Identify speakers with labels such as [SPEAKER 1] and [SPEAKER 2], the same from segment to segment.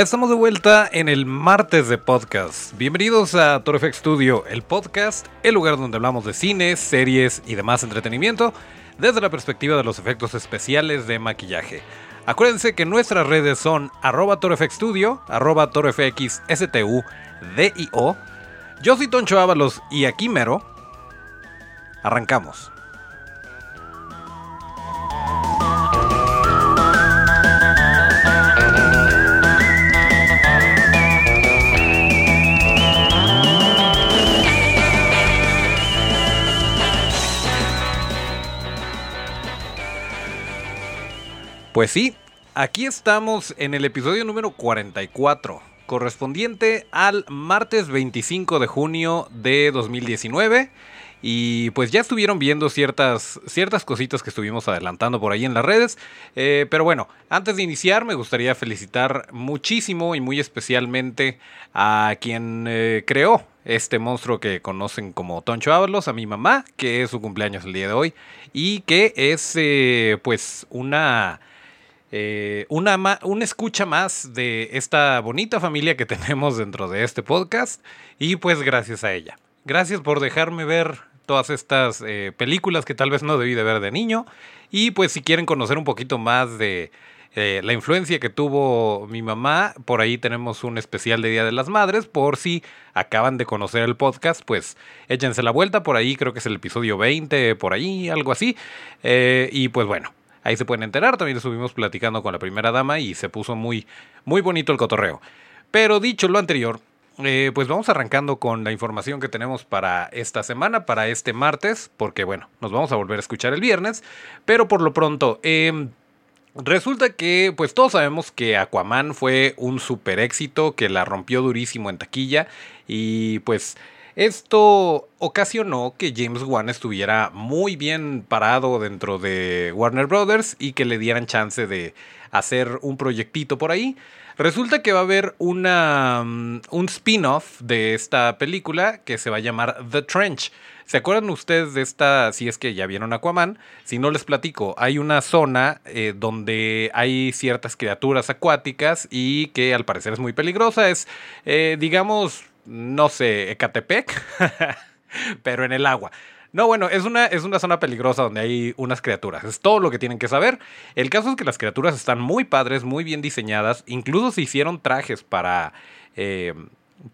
[SPEAKER 1] Estamos de vuelta en el martes de podcast. Bienvenidos a Torefx Studio, el podcast, el lugar donde hablamos de cines, series y demás entretenimiento desde la perspectiva de los efectos especiales de maquillaje. Acuérdense que nuestras redes son arroba torefxstudio, arroba torefxstudio. Yo soy Toncho Ábalos y aquí mero. Arrancamos. Pues sí, aquí estamos en el episodio número 44, correspondiente al martes 25 de junio de 2019. Y pues ya estuvieron viendo ciertas, ciertas cositas que estuvimos adelantando por ahí en las redes. Eh, pero bueno, antes de iniciar me gustaría felicitar muchísimo y muy especialmente a quien eh, creó este monstruo que conocen como Toncho Ábalos, a mi mamá, que es su cumpleaños el día de hoy. Y que es eh, pues una eh, una, escucha más de esta bonita familia que tenemos dentro de este podcast. Y pues gracias a ella. Gracias por dejarme ver todas estas eh, películas que tal vez no debí de ver de niño. Y pues si quieren conocer un poquito más de eh, la influencia que tuvo mi mamá, por ahí tenemos un especial de Día de las Madres, por si acaban de conocer el podcast, pues échense la vuelta, por ahí creo que es el episodio 20, por ahí, algo así, y pues bueno, Ahí se pueden enterar. También estuvimos platicando con la primera dama y se puso muy, muy bonito el cotorreo. Pero dicho lo anterior, eh, pues vamos arrancando con la información que tenemos para esta semana, para este martes, porque bueno, nos vamos a volver a escuchar el viernes. Pero por lo pronto, em, Resulta que, pues todos sabemos que Aquaman fue un super éxito, que la rompió durísimo en taquilla y pues esto ocasionó que James Wan estuviera muy bien parado dentro de Warner Brothers y que le dieran chance de hacer un proyectito por ahí. Resulta que va a haber una, mm, un spin-off de esta película que se va a llamar The Trench. ¿Se acuerdan ustedes de esta, si es que ya vieron Aquaman? Si no les platico, hay una zona eh, donde hay ciertas criaturas acuáticas y que al parecer es muy peligrosa. Es, eh, digamos, no sé, Ecatepec, pero en el agua. No, bueno, es una, es una zona peligrosa donde hay unas criaturas. Es todo lo que tienen que saber. El caso es que las criaturas están muy padres, muy bien diseñadas. Incluso se hicieron trajes para, eh,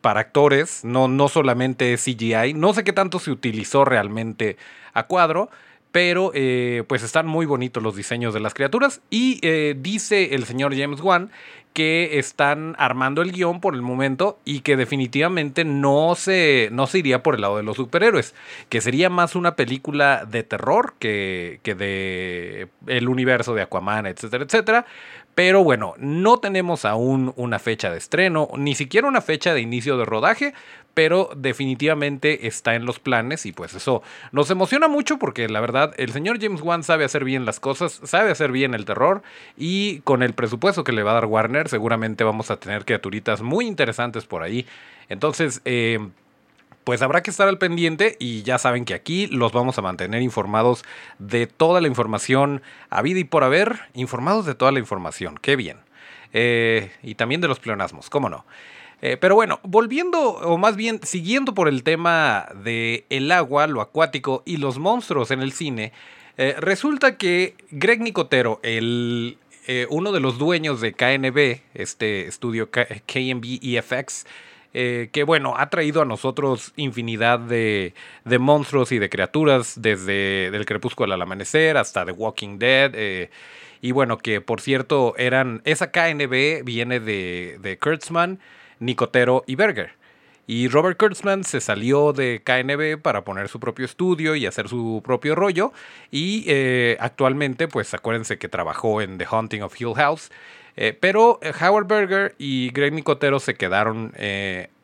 [SPEAKER 1] para actores, no, no solamente CGI. No sé qué tanto se utilizó realmente a cuadro. Pero eh, pues están muy bonitos los diseños de las criaturas. Y eh, dice el señor James Wan que están armando el guion por el momento y que definitivamente no se, no se iría por el lado de los superhéroes, que sería más una película de terror que, que de el universo de Aquaman, etcétera, etcétera. Pero bueno, no tenemos aún una fecha de estreno, ni siquiera una fecha de inicio de rodaje, pero definitivamente está en los planes y pues eso nos emociona mucho porque la verdad el señor James Wan sabe hacer bien las cosas, sabe hacer bien el terror y con el presupuesto que le va a dar Warner seguramente vamos a tener criaturitas muy interesantes por ahí. Entonces, eh, pues habrá que estar al pendiente y ya saben que aquí los vamos a mantener informados de toda la información a vida y por haber, informados de toda la información, qué bien. Eh, y también de los pleonasmos, cómo no. Eh, pero bueno, volviendo, o más bien siguiendo por el tema de el agua, lo acuático y los monstruos en el cine, eh, resulta que Greg Nicotero, el, uno de los dueños de KNB, este estudio KNB EFX, que bueno, ha traído a nosotros infinidad de, de, monstruos y de criaturas, desde del crepúsculo al amanecer hasta The Walking Dead. y bueno, que por cierto, eran. Esa KNB viene de, de Kurtzman Nicotero y Berger. Y Robert Kurtzman se salió de KNB para poner su propio estudio y hacer su propio rollo. Y eh, actualmente, pues acuérdense que trabajó en The Haunting of Hill House. Eh, pero eh, Howard Berger y Greg Nicotero se quedaron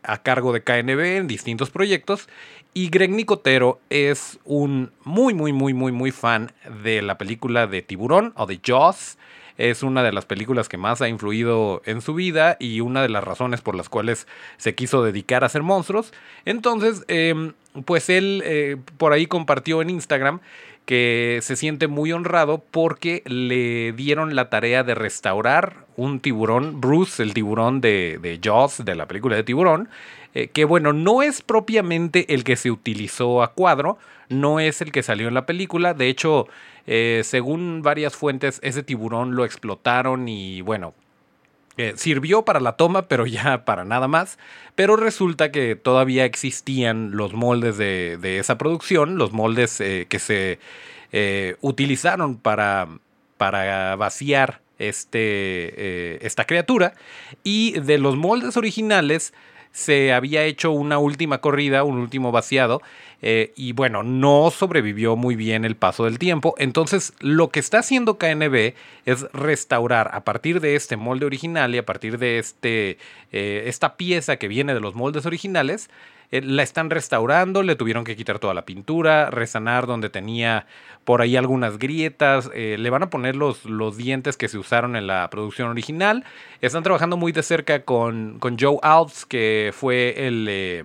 [SPEAKER 1] a cargo de KNB en distintos proyectos. Y Greg Nicotero es un muy, muy, muy, muy, muy fan de la película de Tiburón o de Jaws. Es una de las películas que más ha influido en su vida y una de las razones por las cuales se quiso dedicar a hacer monstruos. Entonces, em, pues él eh, por ahí compartió en Instagram que se siente muy honrado porque le dieron la tarea de restaurar un tiburón, Bruce, el tiburón de, de Jaws, de la película de tiburón, eh, que bueno, no es propiamente el que se utilizó a cuadro, no es el que salió en la película, de hecho, eh, según varias fuentes, ese tiburón lo explotaron y bueno, eh, sirvió para la toma, pero ya para nada más. Pero resulta que todavía existían los moldes de, esa producción, los moldes eh, que se eh, utilizaron para, para vaciar este, esta criatura. Y de los moldes originales se había hecho una última corrida, un último vaciado, eh, y bueno, no sobrevivió muy bien el paso del tiempo. Entonces, lo que está haciendo KNB es restaurar a partir de este molde original y a partir de este, eh, esta pieza que viene de los moldes originales, la están restaurando, le tuvieron que quitar toda la pintura, resanar donde tenía por ahí algunas grietas, eh, le van a poner los, los dientes que se usaron en la producción original. Están trabajando muy de cerca con, con Joe Alves, que fue el... Eh,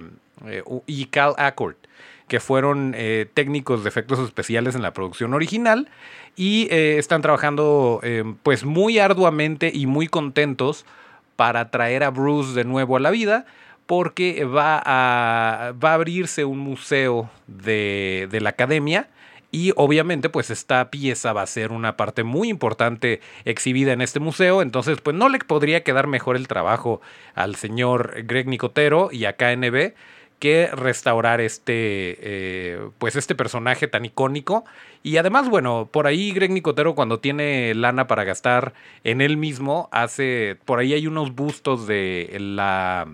[SPEAKER 1] y Cal Accord que fueron técnicos de efectos especiales en la producción original y están trabajando pues muy arduamente y muy contentos para traer a Bruce de nuevo a la vida porque va a, va a abrirse un museo de, de la academia. Y obviamente, pues esta pieza va a ser una parte muy importante exhibida en este museo. Entonces, pues no le podría quedar mejor el trabajo al señor Greg Nicotero y a KNB que restaurar este, eh, pues este personaje tan icónico. Y además, bueno, por ahí Greg Nicotero cuando tiene lana para gastar en él mismo, hace, por ahí hay unos bustos de la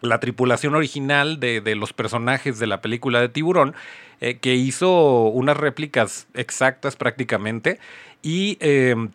[SPEAKER 1] la tripulación original de, los personajes de la película de Tiburón, eh, que hizo unas réplicas exactas prácticamente y em,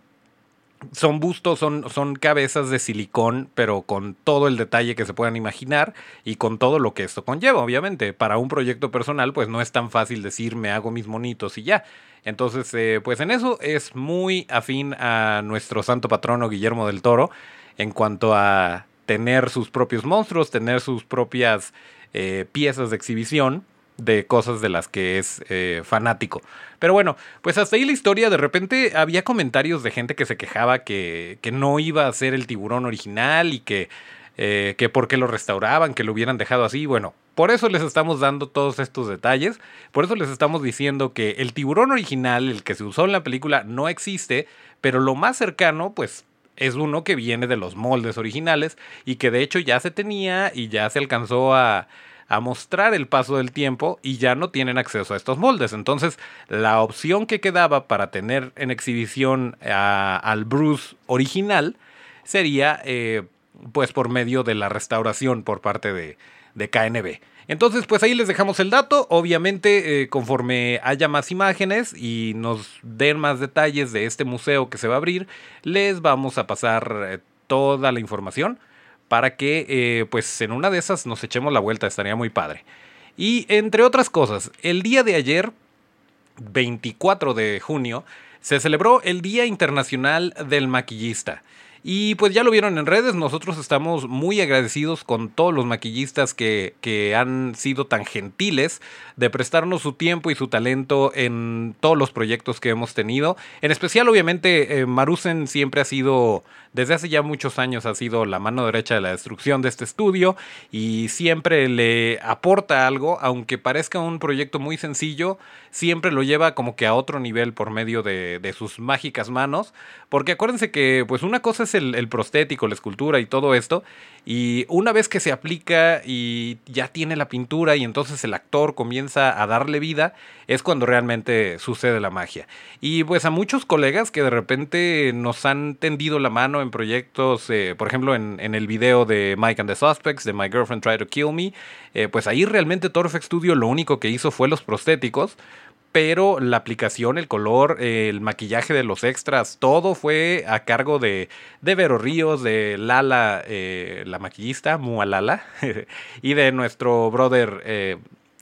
[SPEAKER 1] son bustos, son, son cabezas de silicón, pero con todo el detalle que se puedan imaginar y con todo lo que esto conlleva, obviamente. Para un proyecto personal, pues no es tan fácil decir me hago mis monitos y ya. Entonces, eh, pues en eso es muy afín a nuestro santo patrono Guillermo del Toro en cuanto a tener sus propios monstruos, tener sus propias eh, piezas de exhibición de cosas de las que es eh, fanático. Pero bueno, pues hasta ahí la historia. De repente había comentarios de gente que se quejaba que, que no iba a ser el tiburón original y que, eh, que por qué lo restauraban, que lo hubieran dejado así. Bueno, por eso les estamos dando todos estos detalles. Por eso les estamos diciendo que el tiburón original, el que se usó en la película, no existe. Pero lo más cercano, pues es uno que viene de los moldes originales y que de hecho ya se tenía y ya se alcanzó a, mostrar el paso del tiempo y ya no tienen acceso a estos moldes. Entonces, la opción que quedaba para tener en exhibición al Bruce original sería eh, pues por medio de la restauración por parte de, de KNB. Entonces, pues ahí les dejamos el dato. Obviamente, eh, conforme haya más imágenes y nos den más detalles de este museo que se va a abrir, les vamos a pasar eh, toda la información para que, eh, pues en una de esas nos echemos la vuelta. Estaría muy padre. Y entre otras cosas, el día de ayer, 24 de junio, se celebró el Día Internacional del Maquillista. Y pues ya lo vieron en redes, nosotros estamos muy agradecidos con todos los maquillistas que, que, han sido tan gentiles de prestarnos su tiempo y su talento en todos los proyectos que hemos tenido. En especial, obviamente, eh, Marusen siempre ha sido desde hace ya muchos años ha sido la mano derecha de la destrucción de este estudio y siempre le aporta algo, aunque parezca un proyecto muy sencillo, siempre lo lleva como que a otro nivel por medio de, sus mágicas manos, porque acuérdense que pues una cosa es el, el prostético, la escultura y todo esto, y una vez que se aplica y ya tiene la pintura y entonces el actor comienza a darle vida, es cuando realmente sucede la magia. Y pues a muchos colegas que de repente nos han tendido la mano en proyectos, eh, por ejemplo en, el video de Mike and the Suspects, de My Girlfriend Tried to Kill Me, eh, pues ahí realmente Torfex Studio lo único que hizo fue los prostéticos, pero la aplicación, el color, el maquillaje de los extras, todo fue a cargo de, de Vero Ríos, de Lala, eh, la maquillista, Mualala, y de nuestro brother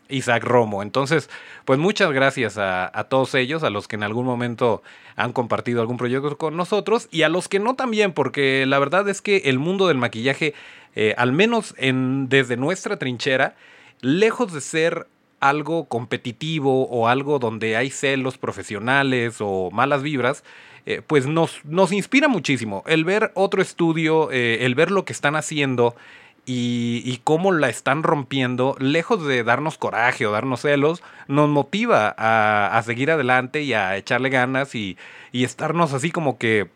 [SPEAKER 1] Isaac Romo. Entonces, pues muchas gracias a, todos ellos, a los que en algún momento han compartido algún proyecto con nosotros y a los que no también, porque la verdad es que el mundo del maquillaje, eh, al menos en, desde nuestra trinchera, lejos de ser algo competitivo o algo donde hay celos profesionales o malas vibras, eh, pues nos, nos inspira muchísimo. El ver otro estudio, eh, el ver lo que están haciendo y, cómo la están rompiendo, lejos de darnos coraje o darnos celos, nos motiva a, seguir adelante y a echarle ganas y, y estarnos así como que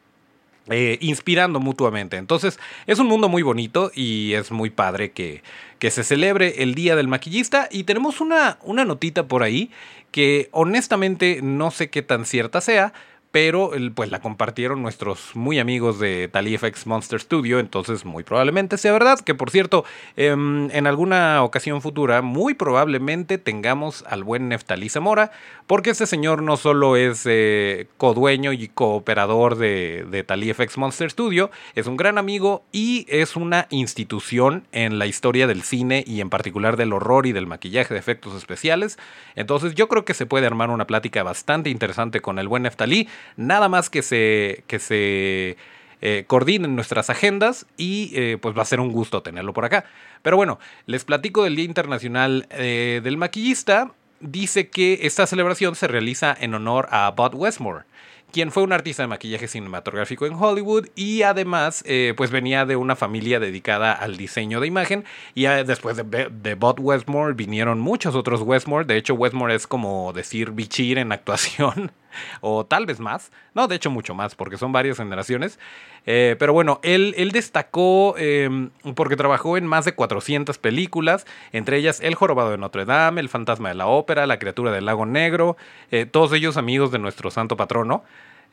[SPEAKER 1] eh, inspirando mutuamente. Entonces es un mundo muy bonito y es muy padre que, que se celebre el Día del Maquillista y tenemos una, una notita por ahí que honestamente no sé qué tan cierta sea, pero pues la compartieron nuestros muy amigos de TaliFX Monster Studio, entonces muy probablemente sea verdad, que por cierto, em, en alguna ocasión futura, muy probablemente tengamos al buen Neftalí Zamora, porque este señor no solo es eh, codueño y cooperador de, de TaliFX Monster Studio, es un gran amigo y es una institución en la historia del cine y en particular del horror y del maquillaje de efectos especiales, entonces yo creo que se puede armar una plática bastante interesante con el buen Neftalí, Nada más que se, que se eh, coordinen nuestras agendas y eh, pues va a ser un gusto tenerlo por acá. Pero bueno, les platico del Día Internacional eh, del Maquillista. Dice que esta celebración se realiza en honor a Bud Westmore quien fue un artista de maquillaje cinematográfico en Hollywood y además pues venía de una familia dedicada al diseño de imagen y después de, de Bob Westmore vinieron muchos otros Westmore, de hecho Westmore es como decir bichir en actuación o tal vez más, no, de hecho mucho más porque son varias generaciones, eh, pero bueno, él, él destacó em, porque trabajó en más de 400 películas, entre ellas El Jorobado de Notre Dame, El Fantasma de la Ópera, La Criatura del Lago Negro, eh, todos ellos amigos de nuestro santo patrono.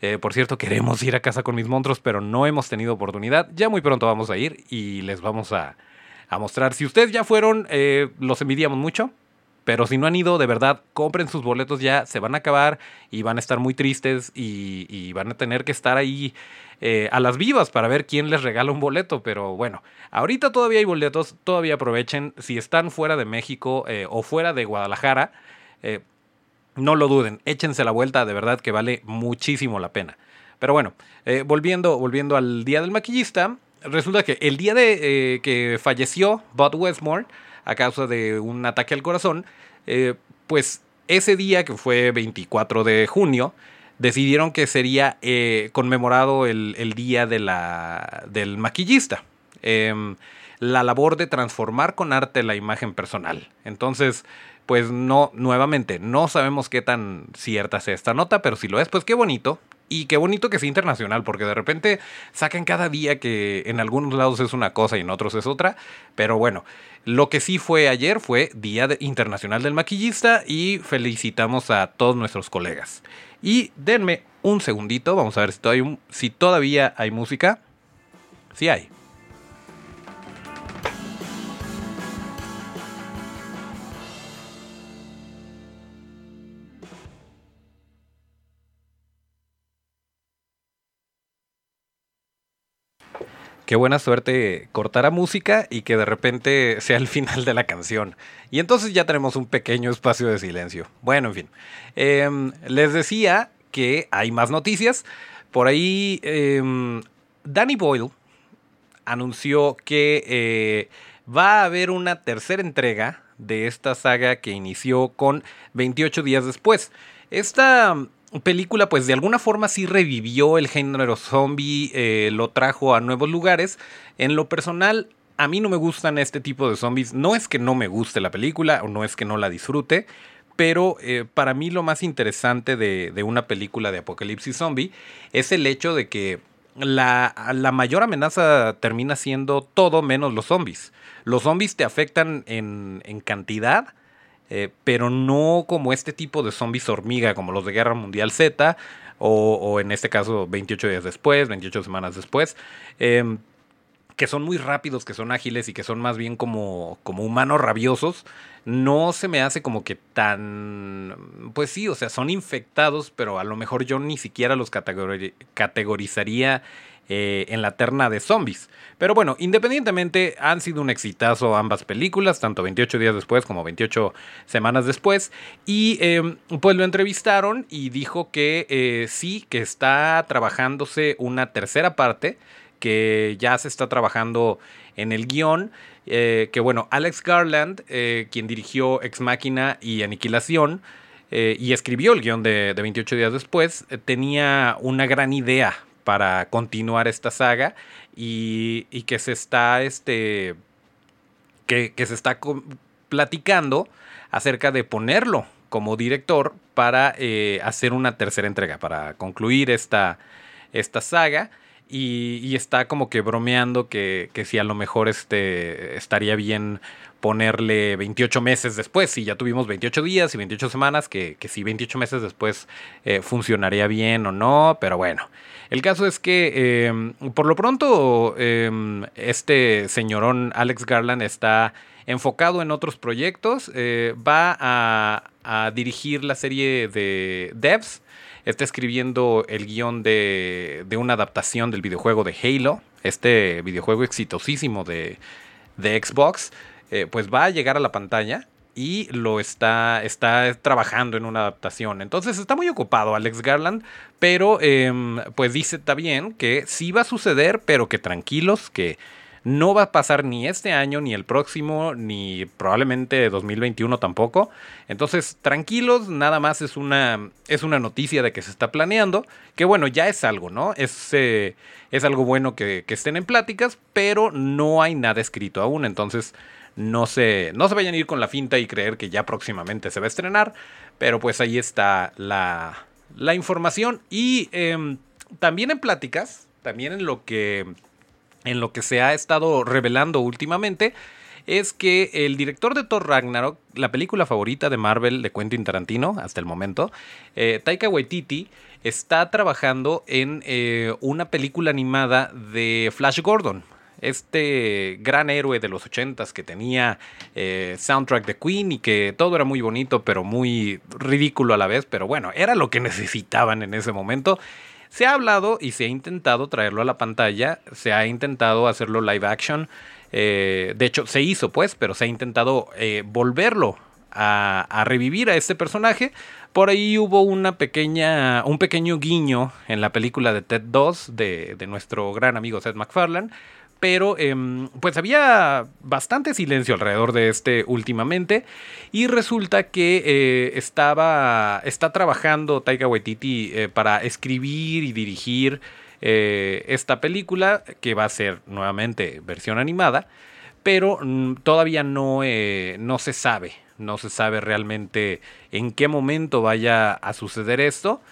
[SPEAKER 1] Eh, por cierto, queremos ir a casa con mis monstruos, pero no hemos tenido oportunidad. Ya muy pronto vamos a ir y les vamos a, mostrar. Si ustedes ya fueron, los envidiamos mucho. Pero si no han ido, de verdad, compren sus boletos ya, se van a acabar y van a estar muy tristes y van a tener que estar ahí eh, a las vivas para ver quién les regala un boleto. Pero bueno, ahorita todavía hay boletos, todavía aprovechen. Si están fuera de México eh, o fuera de Guadalajara, eh, no lo duden, échense la vuelta, de verdad que vale muchísimo la pena. Pero bueno, volviendo, volviendo al día del maquillista, resulta que el día de que falleció Bud Westmore a causa de un ataque al corazón, pues ese día que fue 24 de junio, decidieron que sería eh, conmemorado el, día de la, del maquillista. Em, la labor de transformar con arte la imagen personal. Entonces, pues no, nuevamente, no sabemos qué tan cierta sea esta nota, pero si lo es, pues qué bonito. Y qué bonito que sea internacional, porque de repente sacan cada día que en algunos lados es una cosa y en otros es otra. Pero bueno, lo que sí fue ayer fue Día Internacional del Maquillista y felicitamos a todos nuestros colegas. Y denme un segundito, vamos a ver si todavía, si todavía hay música. Sí hay. Qué buena suerte cortar a música y que de repente sea el final de la canción. Y entonces ya tenemos un pequeño espacio de silencio. Bueno, en fin. Em, les decía que hay más noticias. Por ahí, em, Danny Boyle anunció que eh, va a haber una tercera entrega de esta saga que inició con 28 días después. Esta película pues de alguna forma sí revivió el género zombie, eh, lo trajo a nuevos lugares. En lo personal, a mí no me gustan este tipo de zombies. No es que no me guste la película o no es que no la disfrute, pero eh, para mí lo más interesante de, de, una película de apocalipsis zombie es el hecho de que la, la, mayor amenaza termina siendo todo menos los zombies. Los zombies te afectan en, en cantidad, eh, pero no como este tipo de zombies hormiga, como los de Guerra Mundial Z, o, en este caso 28 días después, 28 semanas después. Em, que son muy rápidos, que son ágiles y que son más bien como, como humanos rabiosos, no se me hace como que tan... Pues sí, o sea, son infectados, pero a lo mejor yo ni siquiera los categorizaría eh, en la terna de zombies. Pero bueno, independientemente han sido un exitazo ambas películas, tanto 28 días después como 28 semanas después. Y em, pues lo entrevistaron y dijo que eh, sí, que está trabajándose una tercera parte que ya se está trabajando en el guion. Eh, que bueno, Alex Garland, quien dirigió Ex Máquina y Aniquilación, y escribió el guion de, 28 días después, tenía una gran idea para continuar esta saga y, que se está, este, que, se está platicando acerca de ponerlo como director para hacer una tercera entrega, para concluir esta, esta saga. Y, está como que bromeando que, que si a lo mejor este, estaría bien ponerle 28 meses después, si ya tuvimos 28 días y 28 semanas, que, que si 28 meses después eh, funcionaría bien o no, pero bueno. El caso es que em, por lo pronto em, este señorón Alex Garland está enfocado en otros proyectos, eh, va a, a dirigir la serie de Devs, está escribiendo el guion de, una adaptación del videojuego de Halo, este videojuego exitosísimo de, Xbox, eh, pues va a llegar a la pantalla y lo está, está trabajando en una adaptación. Entonces está muy ocupado Alex Garland, pero em, pues dice también que sí va a suceder, pero que tranquilos, que no va a pasar ni este año, ni el próximo, ni probablemente 2021 tampoco. Entonces, tranquilos, nada más es una, es una noticia de que se está planeando, que bueno, ya es algo, ¿no? Es, eh, es algo bueno que, estén en pláticas, pero no hay nada escrito aún, entonces no se, no se vayan a ir con la finta y creer que ya próximamente se va a estrenar, pero pues ahí está la, la información y em, también en pláticas, también en lo que en lo que se ha estado revelando últimamente es que el director de Thor Ragnarok, la película favorita de Marvel de Quentin Tarantino hasta el momento, eh, Taika Waititi, está trabajando en eh, una película animada de Flash Gordon. Este gran héroe de los ochentas que tenía eh, soundtrack de Queen y que todo era muy bonito, pero muy ridículo a la vez. Pero bueno, era lo que necesitaban en ese momento. Se ha hablado y se ha intentado traerlo a la pantalla, se ha intentado hacerlo live action. Eh, de hecho, se hizo pues, pero se ha intentado eh, volverlo a, revivir a este personaje. Por ahí hubo una pequeña, un pequeño guiño en la película de Ted 2 de, de nuestro gran amigo Seth MacFarlane pero em, pues había bastante silencio alrededor de este últimamente y resulta que eh, estaba está trabajando Taika Waititi eh, para escribir y dirigir eh, esta película que va a ser nuevamente versión animada pero mm, todavía no, no se sabe no se sabe realmente en qué momento vaya a suceder esto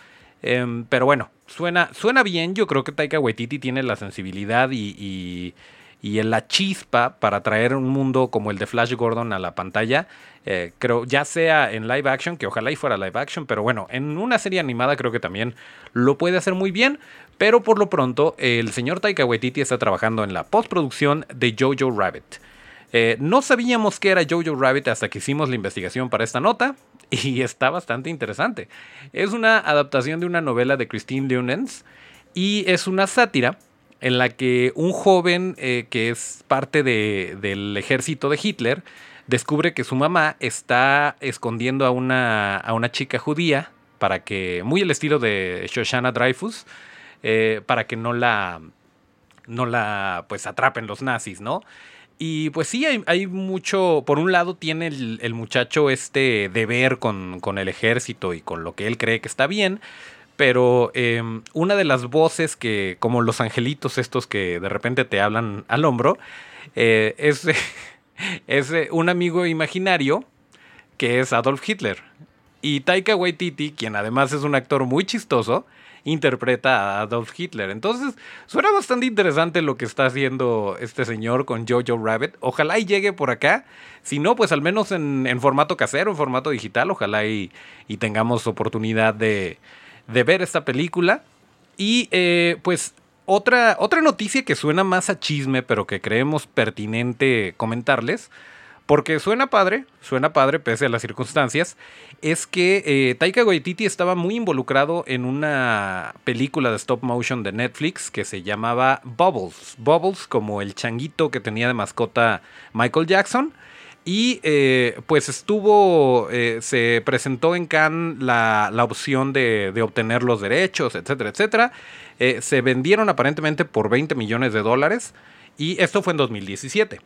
[SPEAKER 1] em, pero bueno suena, suena bien. Yo creo que Taika Waititi tiene la sensibilidad y, y, la chispa para traer un mundo como el de Flash Gordon a la pantalla. Eh, creo, ya sea en live action, que ojalá y fuera live action, pero bueno, en una serie animada creo que también lo puede hacer muy bien. Pero por lo pronto, el señor Taika Waititi está trabajando en la postproducción de Jojo Rabbit. Eh, no sabíamos que era Jojo Rabbit hasta que hicimos la investigación para esta nota y está bastante interesante. Es una adaptación de una novela de Christine Lunens y es una sátira en la que un joven eh, que es parte del ejército de Hitler descubre que su mamá está escondiendo a una, a una chica judía para que, muy el estilo de Shoshana Dreyfus, eh, para que no la, no la, pues atrapen los nazis, ¿no? Y pues sí, hay, mucho, por un lado tiene el, muchacho este deber con, con, el ejército y con lo que él cree que está bien, pero em, una de las voces que, como los angelitos estos que de repente te hablan al hombro, eh, es, es eh, un amigo imaginario que es Adolf Hitler. Y Taika Waititi, quien además es un actor muy chistoso, interpreta a Adolf Hitler. Entonces, suena bastante interesante lo que está haciendo este señor con Jojo Rabbit. Ojalá y llegue por acá. Si no, pues al menos en, formato casero, en formato digital. Ojalá y, tengamos oportunidad de, ver esta película. Y eh, pues otra, otra noticia que suena más a chisme, pero que creemos pertinente comentarles porque suena padre, suena padre pese a las circunstancias, es que eh, Taika Waititi estaba muy involucrado en una película de stop motion de Netflix que se llamaba Bubbles. Bubbles como el changuito que tenía de mascota Michael Jackson. Y eh, pues estuvo, eh, se presentó en Cannes la, opción de, obtener los derechos, etcétera, etcétera. se vendieron aparentemente por 20 millones de dólares y esto fue en 2017.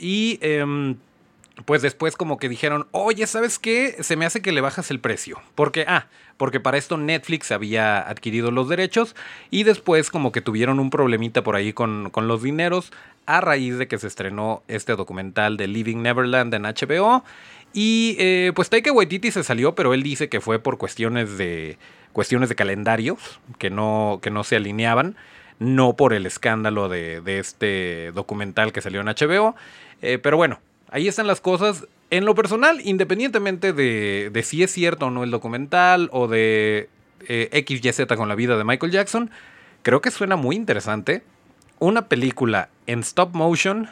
[SPEAKER 1] Y em, pues después como que dijeron, oye, ¿sabes qué? Se me hace que le bajas el precio. Porque, ah, porque para esto Netflix había adquirido los derechos y después como que tuvieron un problemita por ahí con, los dineros a raíz de que se estrenó este documental de Living Neverland en HBO. Y eh, pues Taika Waititi se salió, pero él dice que fue por cuestiones de, cuestiones de calendarios que no, que no se alineaban, no por el escándalo de, este documental que salió en HBO. Eh, pero bueno, ahí están las cosas. En lo personal, independientemente de, si es cierto o no el documental o de eh, XYZ con la vida de Michael Jackson, creo que suena muy interesante. Una película en stop motion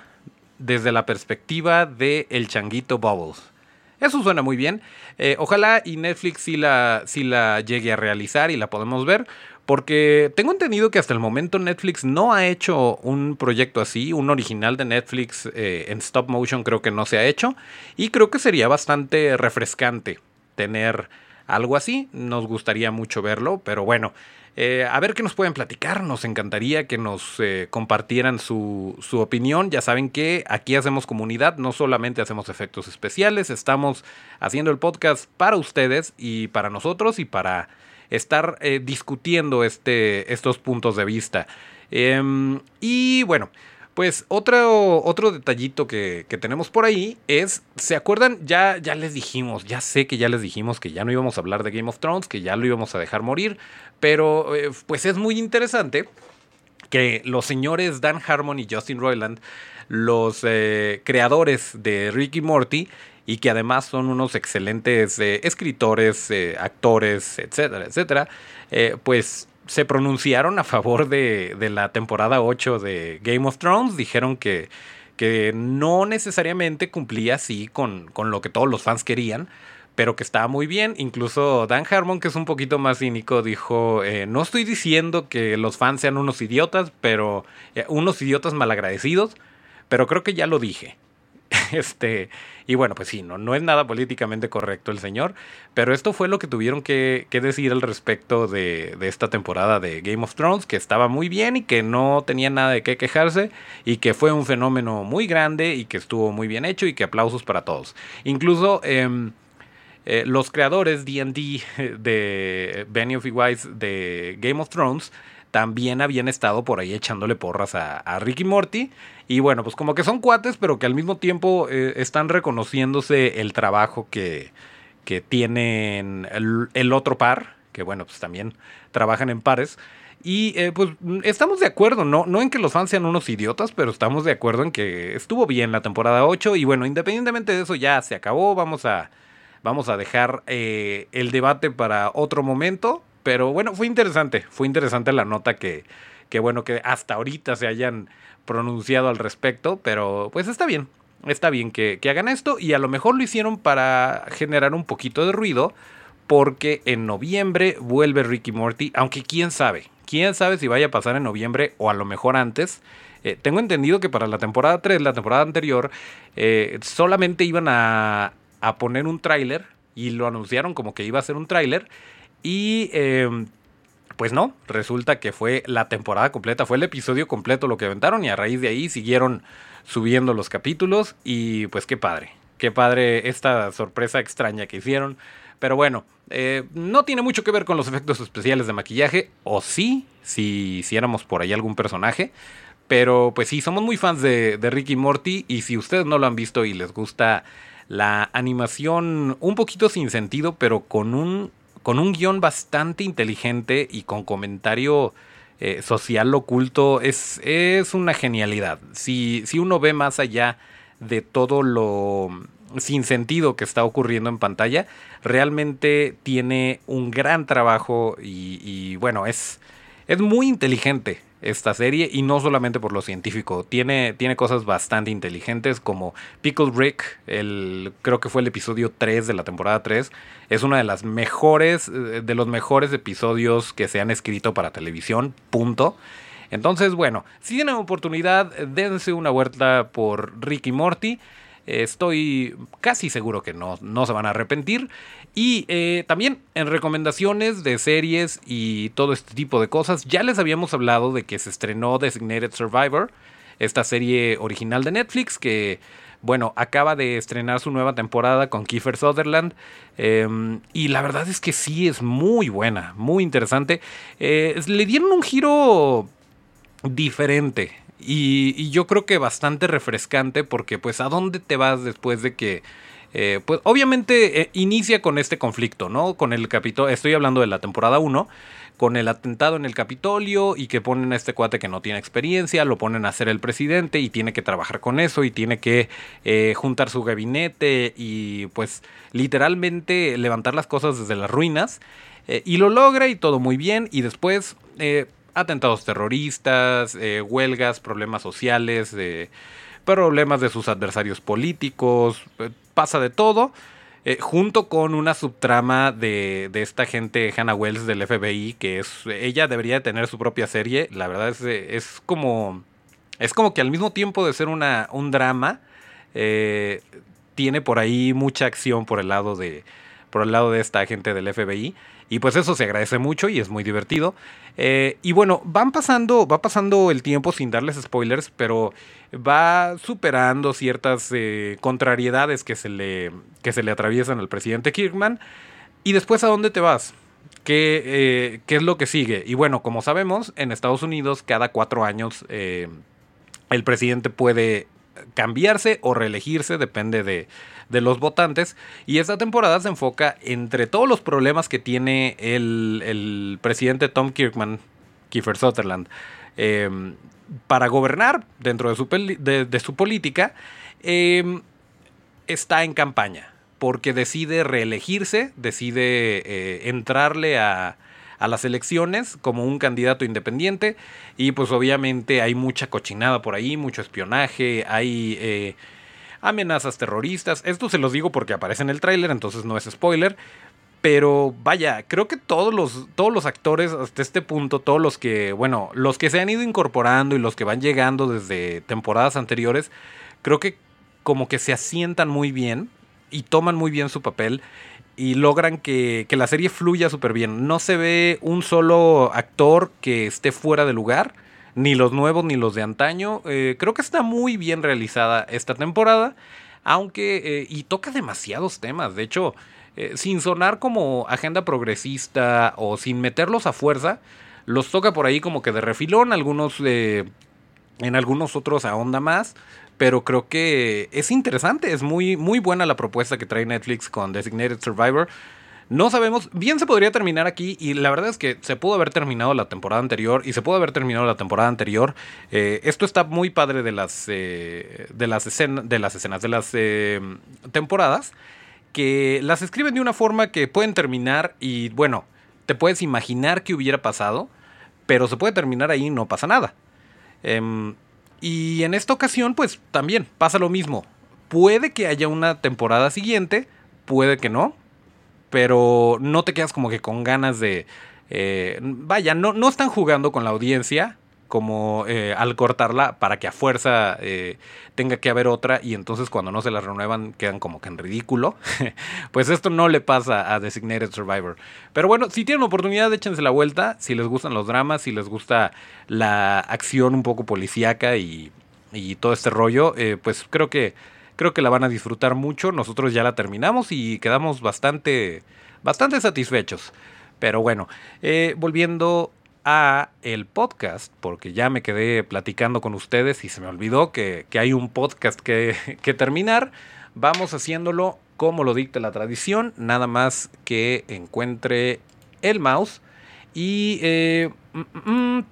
[SPEAKER 1] desde la perspectiva de El Changuito Bubbles. Eso suena muy bien. Eh, ojalá y Netflix sí la, sí la llegue a realizar y la podemos ver. Porque tengo entendido que hasta el momento Netflix no ha hecho un proyecto así, un original de Netflix eh, en stop motion creo que no se ha hecho. Y creo que sería bastante refrescante tener algo así. Nos gustaría mucho verlo, pero bueno. Eh, a ver qué nos pueden platicar. Nos encantaría que nos eh, compartieran su, su, opinión. Ya saben que aquí hacemos comunidad, no solamente hacemos efectos especiales, estamos haciendo el podcast para ustedes y para nosotros y para estar eh, discutiendo este, estos puntos de vista. Em, y bueno, pues otro, otro detallito que, tenemos por ahí es, ¿se acuerdan? Ya, ya les dijimos, ya sé que ya les dijimos que ya no íbamos a hablar de Game of Thrones, que ya lo íbamos a dejar morir, pero eh, pues es muy interesante que los señores Dan Harmon y Justin Roiland, los eh, creadores de Ricky Morty, y que además son unos excelentes eh, escritores, eh, actores, etcétera, etcétera, eh, pues se pronunciaron a favor de, la temporada 8 de Game of Thrones, dijeron que, que no necesariamente cumplía así con, con lo que todos los fans querían, pero que estaba muy bien. Incluso Dan Harmon, que es un poquito más cínico, dijo, no estoy diciendo que los fans sean unos idiotas, pero unos idiotas malagradecidos, pero creo que ya lo dije. Este, y bueno, pues sí, no, no es nada políticamente correcto el señor, pero esto fue lo que tuvieron que, decir al respecto de, esta temporada de Game of Thrones, que estaba muy bien y que no tenía nada de qué quejarse y que fue un fenómeno muy grande y que estuvo muy bien hecho y que aplausos para todos. Incluso... Em, eh, los creadores D&D de Benioff y Weiss de Game of Thrones también habían estado por ahí echándole porras a, a Ricky Morty y bueno, pues como que son cuates, pero que al mismo tiempo eh, están reconociéndose el trabajo que, que tienen el, otro par, que bueno, pues también trabajan en pares. Y eh, pues estamos de acuerdo, ¿no? no en que los fans sean unos idiotas, pero estamos de acuerdo en que estuvo bien la temporada 8 y bueno, independientemente de eso ya se acabó, vamos a, vamos a dejar eh, el debate para otro momento, pero bueno, fue interesante, fue interesante la nota que, que bueno, que hasta ahorita se hayan pronunciado al respecto, pero pues está bien, está bien que, hagan esto y a lo mejor lo hicieron para generar un poquito de ruido, porque en noviembre vuelve Ricky Morty, aunque quién sabe, quién sabe si vaya a pasar en noviembre o a lo mejor antes. Eh, tengo entendido que para la temporada 3, la temporada anterior, eh, solamente iban a, a poner un tráiler y lo anunciaron como que iba a ser un tráiler y em, pues no, resulta que fue la temporada completa, fue el episodio completo lo que aventaron y a raíz de ahí siguieron subiendo los capítulos y pues qué padre, qué padre esta sorpresa extraña que hicieron. Pero bueno, eh, no tiene mucho que ver con los efectos especiales de maquillaje, o sí, si hiciéramos por ahí algún personaje. Pero pues sí, somos muy fans de, de Ricky Morty y si ustedes no lo han visto y les gusta la animación un poquito sin sentido, pero con un con un guion bastante inteligente y con comentario eh, social oculto, es, es una genialidad. Si, si uno ve más allá de todo lo sin sentido que está ocurriendo en pantalla, realmente tiene un gran trabajo y, y bueno, es, es muy inteligente esta serie y no solamente por lo científico, tiene, tiene cosas bastante inteligentes como Pickle Rick, el, creo que fue el episodio 3 de la temporada 3, es una de las mejores, eh, de los mejores episodios que se han escrito para televisión, punto. Entonces, bueno, si tienen oportunidad, dense una vuelta por Ricky Morty. Estoy casi seguro que no, no se van a arrepentir. Y eh, también en recomendaciones de series y todo este tipo de cosas, ya les habíamos hablado de que se estrenó Designated Survivor, esta serie original de Netflix que bueno, acaba de estrenar su nueva temporada con Kiefer Sutherland. Em, y la verdad es que sí es muy buena, muy interesante. Eh, le dieron un giro diferente. Y, yo creo que bastante refrescante porque pues a dónde te vas después de que... Eh, pues obviamente eh, inicia con este conflicto, ¿no? Con el capítulo, estoy hablando de la temporada 1, con el atentado en el Capitolio y que ponen a este cuate que no tiene experiencia, lo ponen a ser el presidente y tiene que trabajar con eso y tiene que eh, juntar su gabinete y pues literalmente levantar las cosas desde las ruinas. y lo logra y todo muy bien y después atentados terroristas, eh, huelgas, problemas sociales, problemas de sus adversarios políticos, eh, pasa de todo. Eh, junto con una subtrama de, esta gente, Hannah Wells del FBI, que es. Ella debería tener su propia serie. La verdad es, es como. Es como que al mismo tiempo de ser una, un drama, tiene por ahí mucha acción por el lado de. Por el lado de esta gente del FBI. Y pues eso se agradece mucho y es muy divertido. Eh, y bueno, van pasando, va pasando el tiempo sin darles spoilers, pero va superando ciertas eh, contrariedades que se, le, que se le atraviesan al presidente Kirkman. Y después, ¿a dónde te vas? ¿Qué, eh, ¿Qué, es lo que sigue? Y bueno, como sabemos, en Estados Unidos cada cuatro años el presidente puede cambiarse o reelegirse, depende de, de los votantes. Y esta temporada se enfoca entre todos los problemas que tiene el, presidente Tom Kirkman, Kiefer Sutherland, em, para gobernar dentro de su, de, su política, em, está en campaña. Porque decide reelegirse, decide eh, entrarle a, a las elecciones como un candidato independiente y pues obviamente hay mucha cochinada por ahí, mucho espionaje, hay eh, amenazas terroristas. Esto se los digo porque aparece en el tráiler, entonces no es spoiler. Pero vaya, creo que todos los, todos los actores hasta este punto, todos los que, bueno, los que se han ido incorporando y los que van llegando desde temporadas anteriores, creo que como que se asientan muy bien y toman muy bien su papel y logran que, que la serie fluya súper bien. No se ve un solo actor que esté fuera de lugar ni los nuevos ni los de antaño. Eh, creo que está muy bien realizada esta temporada, aunque eh, y toca demasiados temas. De hecho, eh, sin sonar como agenda progresista o sin meterlos a fuerza, los toca por ahí como que de refilón, algunos en algunos otros ahonda más. Pero creo que es interesante, es muy, muy buena la propuesta que trae Netflix con Designated Survivor. No sabemos, bien se podría terminar aquí y la verdad es que se pudo haber terminado la temporada anterior y se pudo haber terminado la temporada anterior. Eh, esto está muy padre de las, eh, de las, de las escenas, de las eh, temporadas, que las escriben de una forma que pueden terminar y bueno, te puedes imaginar que hubiera pasado, pero se puede terminar ahí y no pasa nada. Y en esta ocasión pues también pasa lo mismo. Puede que haya una temporada siguiente, puede que no, pero no te quedas como que con ganas de... Eh, vaya, no, no están jugando con la audiencia como eh, al cortarla para que a fuerza eh, tenga que haber otra y entonces cuando no se la renuevan quedan como que en ridículo. pues esto no le pasa a Designated Survivor. Pero bueno, si tienen oportunidad, échense la vuelta. Si les gustan los dramas, si les gusta la acción un poco policíaca y, y todo este rollo, pues creo que Creo que la van a disfrutar mucho. Nosotros ya la terminamos y quedamos bastante, bastante satisfechos. Pero bueno, eh, volviendo a el podcast, porque ya me quedé platicando con ustedes y se me olvidó que, hay un podcast que, terminar. Vamos haciéndolo como lo dicta la tradición, nada más que encuentre el mouse. Y eh, mm, mm, mm,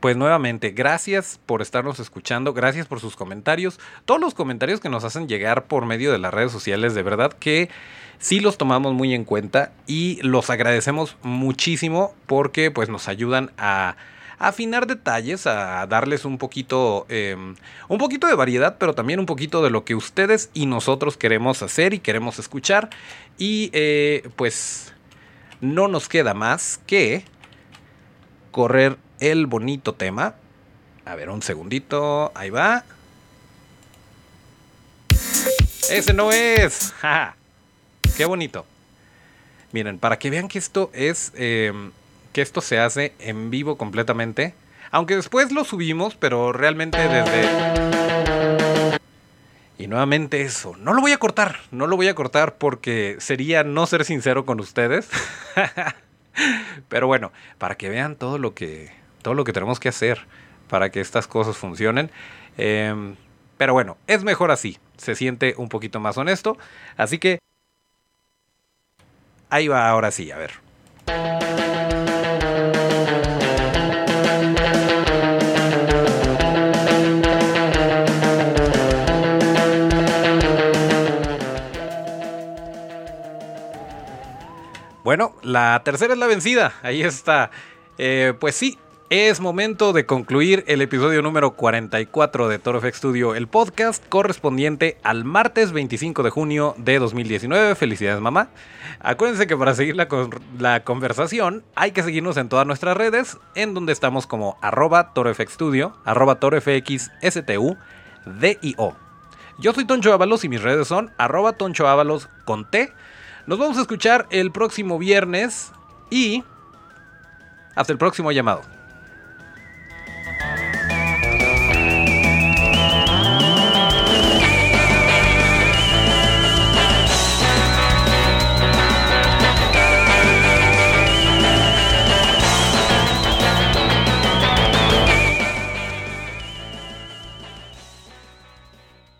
[SPEAKER 1] pues nuevamente, gracias por estarnos escuchando, gracias por sus comentarios, todos los comentarios que nos hacen llegar por medio de las redes sociales, de verdad que sí los tomamos muy en cuenta y los agradecemos muchísimo porque pues nos ayudan a afinar detalles, a darles un poquito, em, un poquito de variedad, pero también un poquito de lo que ustedes y nosotros queremos hacer y queremos escuchar. Y eh, pues no nos queda más que correr el bonito tema. A ver, un segundito, ahí va. Ese no es. Qué bonito. Miren, para que vean que esto es. Em, que esto se hace en vivo completamente. Aunque después lo subimos, pero realmente desde. Y nuevamente eso. No lo voy a cortar. No lo voy a cortar porque sería no ser sincero con ustedes. pero bueno, para que vean todo lo que. Todo lo que tenemos que hacer para que estas cosas funcionen. Em, pero bueno, es mejor así. Se siente un poquito más honesto. Así que Ahí va, ahora sí, a ver. Bueno, la tercera es la vencida. Ahí está. Eh, pues sí, es momento de concluir el episodio número 44 de Toro FX Studio, el podcast correspondiente al martes 25 de junio de 2019. Felicidades, mamá. Acuérdense que para seguir la, conversación hay que seguirnos en todas nuestras redes, en donde estamos como arroba FX Studio, arroba ToroFXSTU, DIO. Yo soy Toncho Ábalos y mis redes son arroba Toncho Ábalos con T. Nos vamos a escuchar el próximo viernes y hasta el próximo llamado.